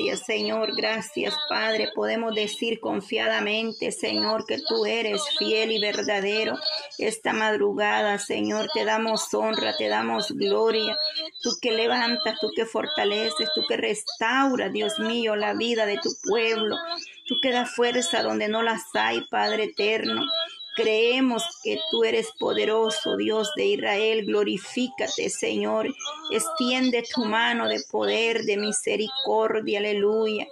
Gracias, Señor, gracias, Padre. Podemos decir confiadamente, Señor, que tú eres fiel y verdadero. Esta madrugada, Señor, te damos honra, te damos gloria. Tú que levantas, tú que fortaleces, tú que restauras, Dios mío, la vida de tu pueblo. Tú que das fuerza donde no las hay, Padre eterno. Creemos que tú eres poderoso, Dios de Israel. Glorifícate, Señor. Extiende tu mano de poder, de misericordia. Aleluya.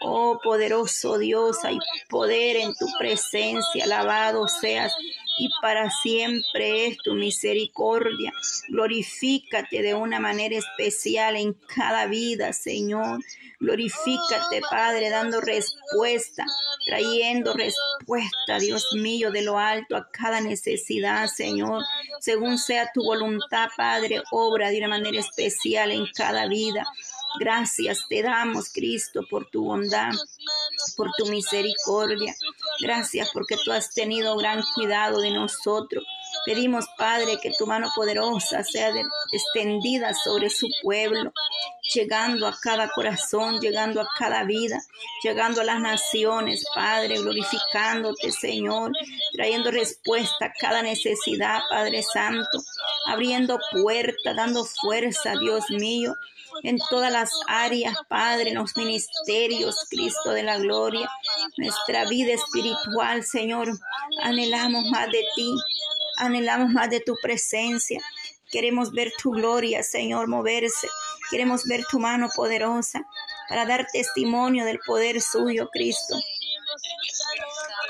Oh poderoso Dios, hay poder en tu presencia. Alabado seas y para siempre es tu misericordia. Glorifícate de una manera especial en cada vida, Señor. Glorifícate, Padre, dando respuesta trayendo respuesta, Dios mío, de lo alto a cada necesidad, Señor. Según sea tu voluntad, Padre, obra de una manera especial en cada vida. Gracias te damos, Cristo, por tu bondad, por tu misericordia. Gracias porque tú has tenido gran cuidado de nosotros. Pedimos, Padre, que tu mano poderosa sea extendida sobre su pueblo, llegando a cada corazón, llegando a cada vida, llegando a las naciones, Padre, glorificándote, Señor, trayendo respuesta a cada necesidad, Padre Santo, abriendo puertas, dando fuerza, Dios mío, en todas las áreas, Padre, en los ministerios, Cristo de la gloria, nuestra vida espiritual, Señor, anhelamos más de ti. Anhelamos más de tu presencia. Queremos ver tu gloria, Señor, moverse. Queremos ver tu mano poderosa para dar testimonio del poder suyo, Cristo.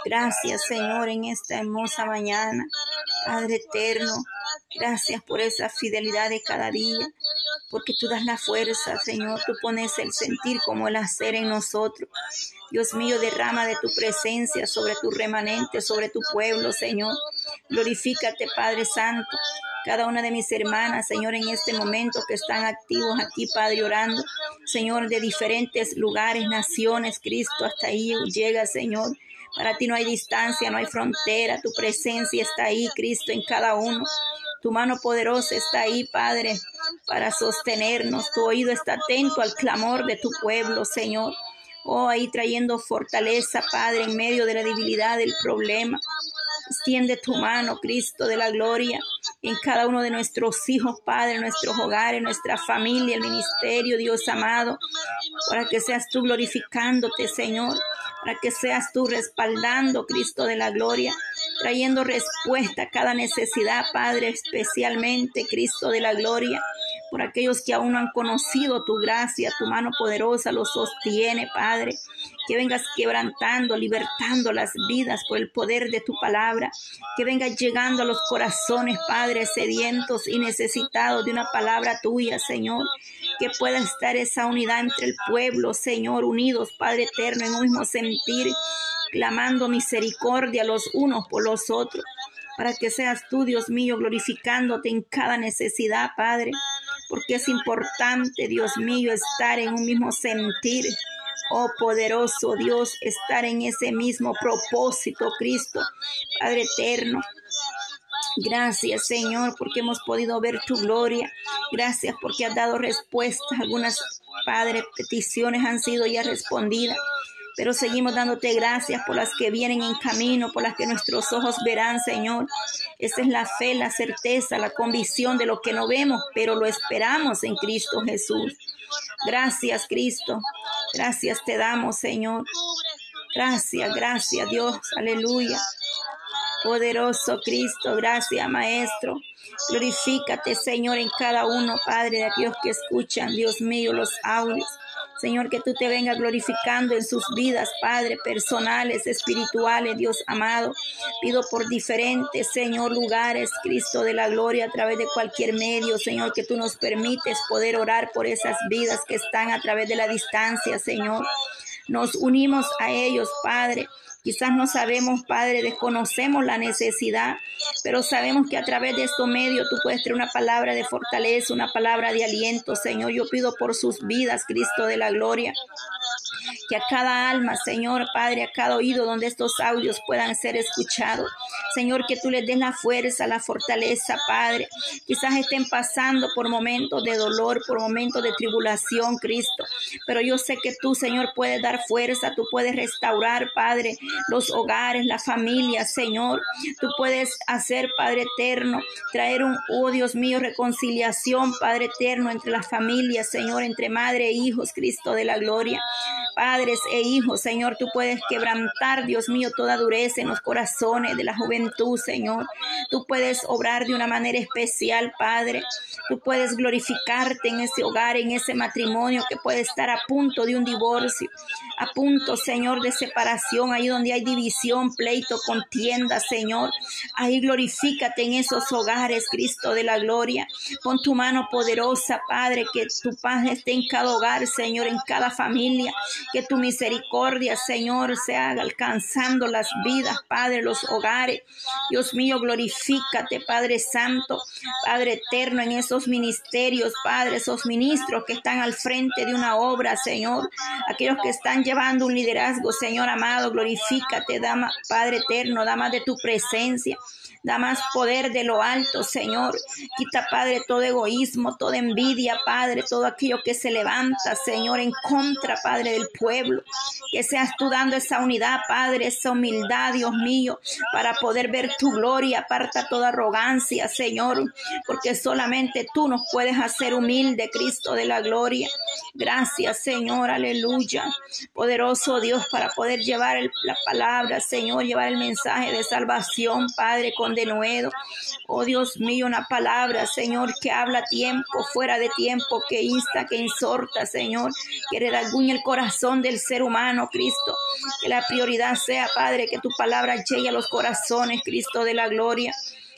Gracias, Señor, en esta hermosa mañana. Padre eterno, gracias por esa fidelidad de cada día, porque tú das la fuerza, Señor. Tú pones el sentir como el hacer en nosotros. Dios mío, derrama de tu presencia sobre tu remanente, sobre tu pueblo, Señor. Glorifícate, Padre Santo. Cada una de mis hermanas, Señor, en este momento que están activos aquí, Padre, orando. Señor, de diferentes lugares, naciones, Cristo, hasta ahí llega, Señor. Para ti no hay distancia, no hay frontera. Tu presencia está ahí, Cristo, en cada uno. Tu mano poderosa está ahí, Padre, para sostenernos. Tu oído está atento al clamor de tu pueblo, Señor. Oh, ahí trayendo fortaleza, Padre, en medio de la debilidad del problema. Extiende tu mano, Cristo de la gloria, en cada uno de nuestros hijos, Padre, nuestros hogares, nuestra familia, el ministerio, Dios amado, para que seas tú glorificándote, Señor, para que seas tú respaldando, Cristo de la gloria, trayendo respuesta a cada necesidad, Padre, especialmente, Cristo de la gloria por aquellos que aún no han conocido tu gracia, tu mano poderosa los sostiene, Padre. Que vengas quebrantando, libertando las vidas por el poder de tu palabra. Que vengas llegando a los corazones, Padre, sedientos y necesitados de una palabra tuya, Señor. Que pueda estar esa unidad entre el pueblo, Señor, unidos, Padre eterno, en un mismo sentir, clamando misericordia los unos por los otros para que seas tú, Dios mío, glorificándote en cada necesidad, Padre porque es importante, Dios mío, estar en un mismo sentir. Oh poderoso Dios, estar en ese mismo propósito, Cristo, Padre eterno. Gracias, Señor, porque hemos podido ver tu gloria. Gracias porque has dado respuesta. Algunas, Padre, peticiones han sido ya respondidas. Pero seguimos dándote gracias por las que vienen en camino, por las que nuestros ojos verán, Señor. Esa es la fe, la certeza, la convicción de lo que no vemos, pero lo esperamos en Cristo Jesús. Gracias, Cristo. Gracias te damos, Señor. Gracias, gracias, Dios. Aleluya. Poderoso Cristo, gracias, Maestro. Glorifícate, Señor, en cada uno, Padre, de aquellos que escuchan, Dios mío, los audios. Señor, que tú te vengas glorificando en sus vidas, Padre, personales, espirituales, Dios amado. Pido por diferentes, Señor, lugares, Cristo de la gloria, a través de cualquier medio, Señor, que tú nos permites poder orar por esas vidas que están a través de la distancia, Señor. Nos unimos a ellos, Padre Quizás no sabemos, Padre, desconocemos la necesidad, pero sabemos que a través de estos medios tú puedes traer una palabra de fortaleza, una palabra de aliento, Señor. Yo pido por sus vidas, Cristo de la gloria. Que a cada alma, Señor Padre, a cada oído donde estos audios puedan ser escuchados, Señor, que tú les des la fuerza, la fortaleza, Padre. Quizás estén pasando por momentos de dolor, por momentos de tribulación, Cristo. Pero yo sé que tú, Señor, puedes dar fuerza, tú puedes restaurar, Padre, los hogares, la familia, Señor. Tú puedes hacer, Padre eterno, traer un, oh Dios mío, reconciliación, Padre eterno, entre las familias, Señor, entre madre e hijos, Cristo de la gloria. Padres e hijos, Señor, tú puedes quebrantar, Dios mío, toda dureza en los corazones de la juventud, Señor. Tú puedes obrar de una manera especial, Padre. Tú puedes glorificarte en ese hogar, en ese matrimonio que puede estar a punto de un divorcio, a punto, Señor, de separación, ahí donde hay división, pleito, contienda, Señor. Ahí glorifícate en esos hogares, Cristo de la gloria. Pon tu mano poderosa, Padre, que tu paz esté en cada hogar, Señor, en cada familia. Que tu misericordia, Señor, se haga alcanzando las vidas, Padre, los hogares. Dios mío, glorifícate, Padre Santo, Padre eterno, en esos ministerios, Padre, esos ministros que están al frente de una obra, Señor. Aquellos que están llevando un liderazgo, Señor amado, glorifícate, dama, Padre eterno, dama de tu presencia. Da más poder de lo alto, Señor. Quita, Padre, todo egoísmo, toda envidia, Padre, todo aquello que se levanta, Señor, en contra, Padre, del pueblo. Que seas tú dando esa unidad, Padre, esa humildad, Dios mío, para poder ver tu gloria. Aparta toda arrogancia, Señor, porque solamente tú nos puedes hacer humilde, Cristo de la gloria. Gracias, Señor, aleluya. Poderoso Dios, para poder llevar la palabra, Señor, llevar el mensaje de salvación, Padre, con de nuevo. Oh Dios mío, una palabra, Señor, que habla tiempo, fuera de tiempo, que insta, que insorta, Señor, que redaguñe el corazón del ser humano, Cristo. Que la prioridad sea, Padre, que tu palabra llegue a los corazones, Cristo de la gloria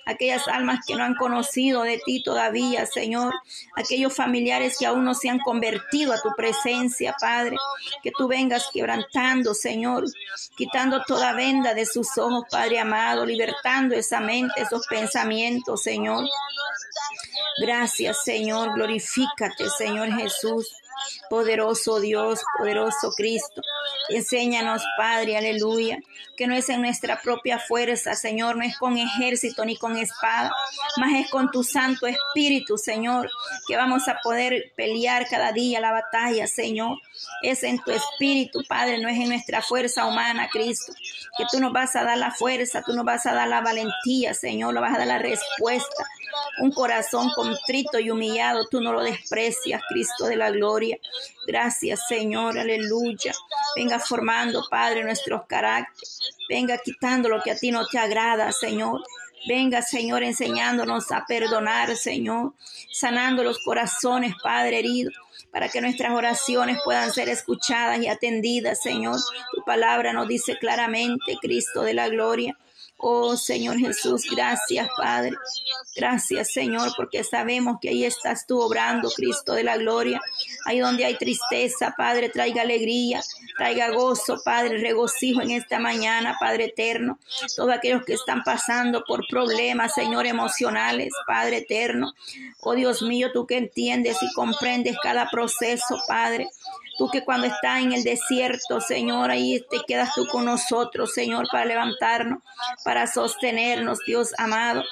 aquellas almas que no han conocido de ti todavía, Señor, aquellos familiares que aún no se han convertido a tu presencia, Padre, que tú vengas quebrantando, Señor, quitando toda venda de sus ojos, Padre amado, libertando esa mente, esos pensamientos, Señor. Gracias, Señor, glorifícate, Señor Jesús. Poderoso Dios, poderoso Cristo. Enséñanos, Padre, aleluya, que no es en nuestra propia fuerza, Señor, no es con ejército ni con espada, más es con tu Santo Espíritu, Señor, que vamos a poder pelear cada día la batalla, Señor. Es en tu Espíritu, Padre, no es en nuestra fuerza humana, Cristo, que tú nos vas a dar la fuerza, tú nos vas a dar la valentía, Señor, nos vas a dar la respuesta. Un corazón contrito y humillado, tú no lo desprecias, Cristo de la gloria. Gracias, Señor, aleluya. Venga formando, Padre, nuestros caracteres. Venga quitando lo que a ti no te agrada, Señor. Venga, Señor, enseñándonos a perdonar, Señor, sanando los corazones, Padre herido, para que nuestras oraciones puedan ser escuchadas y atendidas, Señor. Tu palabra nos dice claramente, Cristo de la gloria, Oh Señor Jesús, gracias Padre. Gracias Señor, porque sabemos que ahí estás tú obrando, Cristo de la gloria. Ahí donde hay tristeza, Padre, traiga alegría, traiga gozo, Padre, regocijo en esta mañana, Padre eterno. Todos aquellos que están pasando por problemas, Señor, emocionales, Padre eterno. Oh Dios mío, tú que entiendes y comprendes cada proceso, Padre. Tú que cuando estás en el desierto, Señor, ahí te quedas tú con nosotros, Señor, para levantarnos, para sostenernos, Dios amado.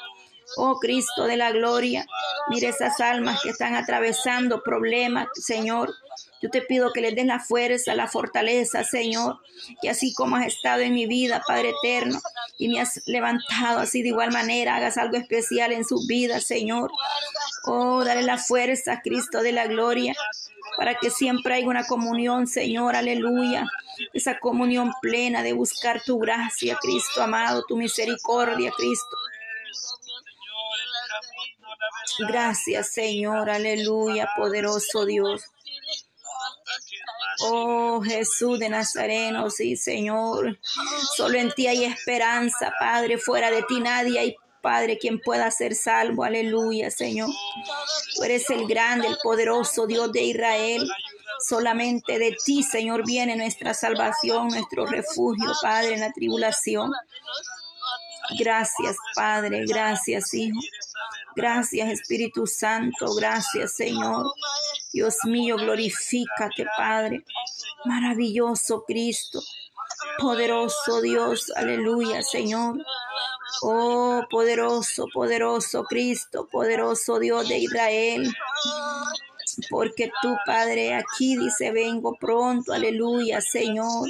Oh Cristo de la gloria, mire esas almas que están atravesando problemas, Señor. Yo te pido que les des la fuerza, la fortaleza, Señor, que así como has estado en mi vida, Padre eterno, y me has levantado así de igual manera, hagas algo especial en su vida, Señor. Oh, dale la fuerza, Cristo de la gloria, para que siempre haya una comunión, Señor, aleluya. Esa comunión plena de buscar tu gracia, Cristo amado, tu misericordia, Cristo. Gracias, Señor, aleluya, poderoso Dios. Oh Jesús de Nazareno, sí Señor, solo en ti hay esperanza, Padre, fuera de ti nadie hay Padre, quien pueda ser salvo. Aleluya, Señor. Tú eres el grande, el poderoso Dios de Israel. Solamente de ti, Señor, viene nuestra salvación, nuestro refugio, Padre, en la tribulación. Gracias, Padre. Gracias, Hijo. Gracias, Espíritu Santo. Gracias, Señor. Dios mío, glorifícate, Padre. Maravilloso Cristo. Poderoso Dios. Aleluya, Señor. Oh, poderoso, poderoso Cristo, poderoso Dios de Israel. Porque tú, Padre, aquí dice, vengo pronto, aleluya, Señor.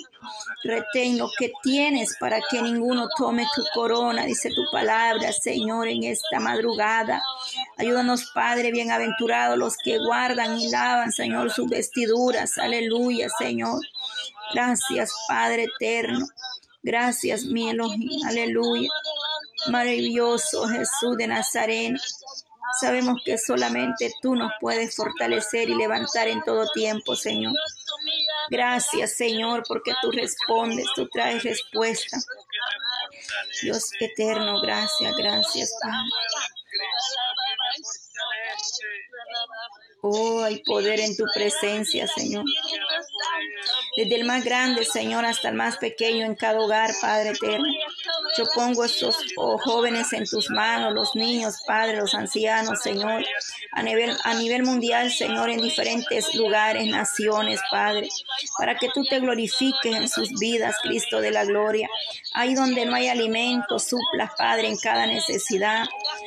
Retén lo que tienes para que ninguno tome tu corona, dice tu palabra, Señor, en esta madrugada. Ayúdanos, Padre, bienaventurados los que guardan y lavan, Señor, sus vestiduras. Aleluya, Señor. Gracias, Padre eterno. Gracias, mi Elohim. Aleluya. Maravilloso Jesús de Nazaret. Sabemos que solamente tú nos puedes fortalecer y levantar en todo tiempo, Señor. Gracias, Señor, porque tú respondes, tú traes respuesta. Dios eterno, gracias, gracias, Padre. Oh, hay poder en tu presencia, Señor. Desde el más grande, Señor, hasta el más pequeño en cada hogar, Padre eterno. Yo pongo estos jóvenes en tus manos, los niños, Padre, los ancianos, Señor, a nivel, a nivel mundial, Señor, en diferentes lugares, naciones, Padre, para que tú te glorifiques en sus vidas, Cristo de la gloria. Ahí donde no hay alimento, suplas, Padre, en cada necesidad.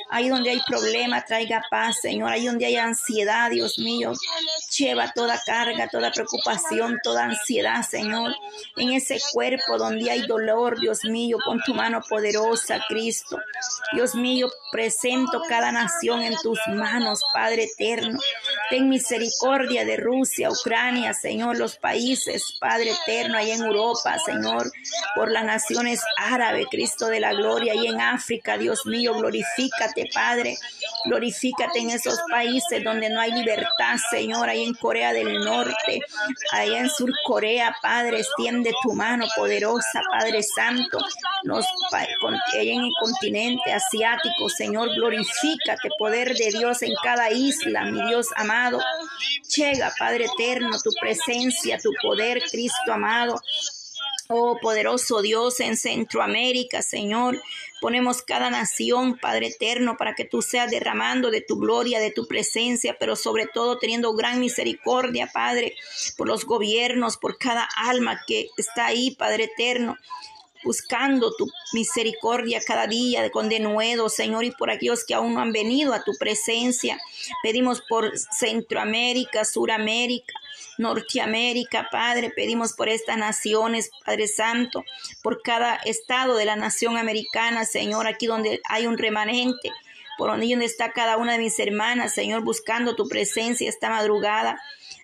Ahí donde hay problema, traiga paz, Señor. Ahí donde hay ansiedad, Dios mío, lleva toda carga, toda preocupación, toda ansiedad, Señor. En ese cuerpo donde hay dolor, Dios mío, con tu mano poderosa, Cristo. Dios mío, presento cada nación en tus manos, Padre eterno. Ten misericordia de Rusia, Ucrania, Señor, los países, Padre eterno, ahí en Europa, Señor, por las naciones árabes, Cristo de la gloria, y en África, Dios mío, glorifícate, Padre. Glorifícate en esos países donde no hay libertad, Señor, ahí en Corea del Norte, allá en Sur Corea, Padre, extiende tu mano poderosa, Padre Santo, nos en el continente asiático, Señor, glorifícate, poder de Dios en cada isla, mi Dios amado. Llega, Padre eterno, tu presencia, tu poder, Cristo amado. Oh poderoso Dios en Centroamérica, Señor. Ponemos cada nación, Padre eterno, para que tú seas derramando de tu gloria, de tu presencia, pero sobre todo teniendo gran misericordia, Padre, por los gobiernos, por cada alma que está ahí, Padre eterno buscando tu misericordia cada día con denuedo, Señor, y por aquellos que aún no han venido a tu presencia. Pedimos por Centroamérica, Suramérica, Norteamérica, Padre, pedimos por estas naciones, Padre Santo, por cada estado de la nación americana, Señor, aquí donde hay un remanente, por donde está cada una de mis hermanas, Señor, buscando tu presencia esta madrugada.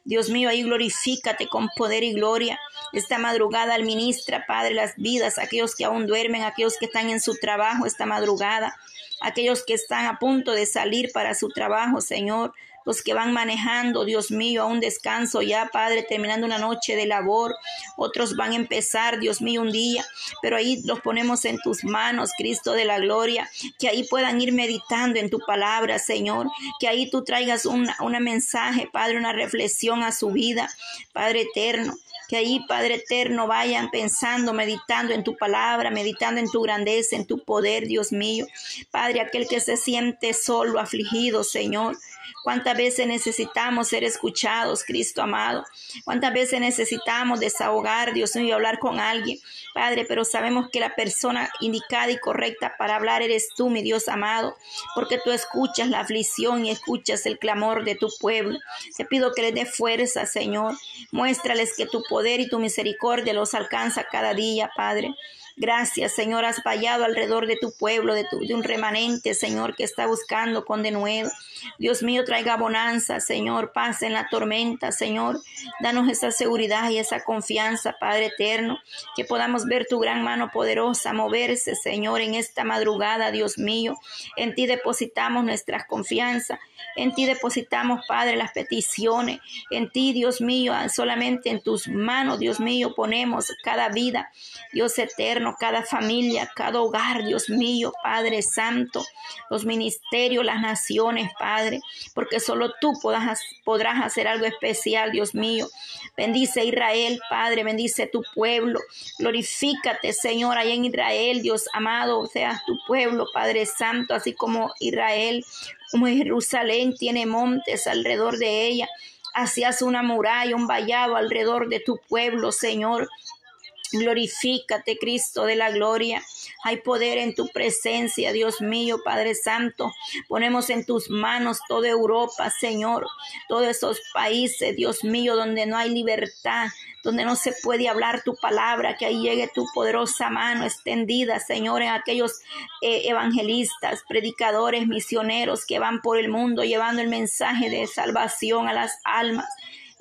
Dios mío, ahí glorifícate con poder y gloria. Esta madrugada administra, Padre, las vidas, aquellos que aún duermen, aquellos que están en su trabajo esta madrugada, aquellos que están a punto de salir para su trabajo, Señor los que van manejando, Dios mío, a un descanso ya, Padre, terminando una noche de labor. Otros van a empezar, Dios mío, un día, pero ahí los ponemos en tus manos, Cristo de la gloria, que ahí puedan ir meditando en tu palabra, Señor, que ahí tú traigas un mensaje, Padre, una reflexión a su vida, Padre eterno. Que ahí, Padre eterno, vayan pensando, meditando en tu palabra, meditando en tu grandeza, en tu poder, Dios mío. Padre, aquel que se siente solo, afligido, Señor. Cuántas veces necesitamos ser escuchados, Cristo amado. Cuántas veces necesitamos desahogar, Dios mío, y hablar con alguien, Padre, pero sabemos que la persona indicada y correcta para hablar eres tú, mi Dios amado, porque tú escuchas la aflicción y escuchas el clamor de tu pueblo. Te pido que les dé fuerza, Señor. Muéstrales que tu poder y tu misericordia los alcanza cada día, Padre. Gracias, Señor, has fallado alrededor de tu pueblo, de, tu, de un remanente, Señor, que está buscando con denuedo. Dios mío, traiga bonanza, Señor, paz en la tormenta, Señor. Danos esa seguridad y esa confianza, Padre eterno, que podamos ver tu gran mano poderosa moverse, Señor, en esta madrugada, Dios mío. En ti depositamos nuestra confianza. En ti depositamos, Padre, las peticiones. En ti, Dios mío, solamente en tus manos, Dios mío, ponemos cada vida, Dios eterno, cada familia, cada hogar, Dios mío, Padre Santo, los ministerios, las naciones, Padre, porque solo tú podrás, podrás hacer algo especial, Dios mío. Bendice Israel, Padre, bendice tu pueblo. Glorifícate, Señor, allá en Israel, Dios amado, seas tu pueblo, Padre Santo, así como Israel como Jerusalén tiene montes alrededor de ella, hacías una muralla, un vallado alrededor de tu pueblo, Señor. Glorifícate, Cristo de la gloria. Hay poder en tu presencia, Dios mío, Padre Santo. Ponemos en tus manos toda Europa, Señor, todos esos países, Dios mío, donde no hay libertad, donde no se puede hablar tu palabra, que ahí llegue tu poderosa mano extendida, Señor, en aquellos eh, evangelistas, predicadores, misioneros que van por el mundo llevando el mensaje de salvación a las almas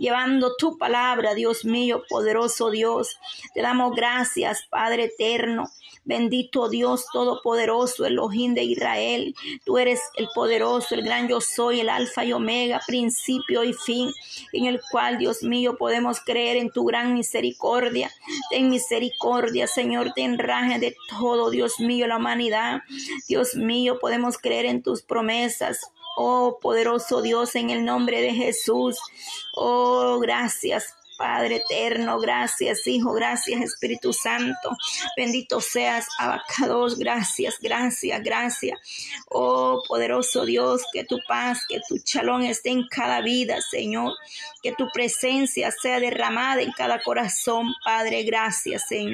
llevando tu palabra, Dios mío, poderoso Dios. Te damos gracias, Padre eterno. Bendito Dios Todopoderoso, Elohim de Israel. Tú eres el poderoso, el gran yo soy, el alfa y omega, principio y fin, en el cual, Dios mío, podemos creer en tu gran misericordia. Ten misericordia, Señor, ten raje de todo, Dios mío, la humanidad. Dios mío, podemos creer en tus promesas. Oh poderoso Dios, en el nombre de Jesús. Oh, gracias. Padre eterno, gracias Hijo, gracias Espíritu Santo, bendito seas Abacados, gracias, gracias, gracias. Oh poderoso Dios, que tu paz, que tu chalón esté en cada vida, Señor, que tu presencia sea derramada en cada corazón, Padre, gracias, Señor.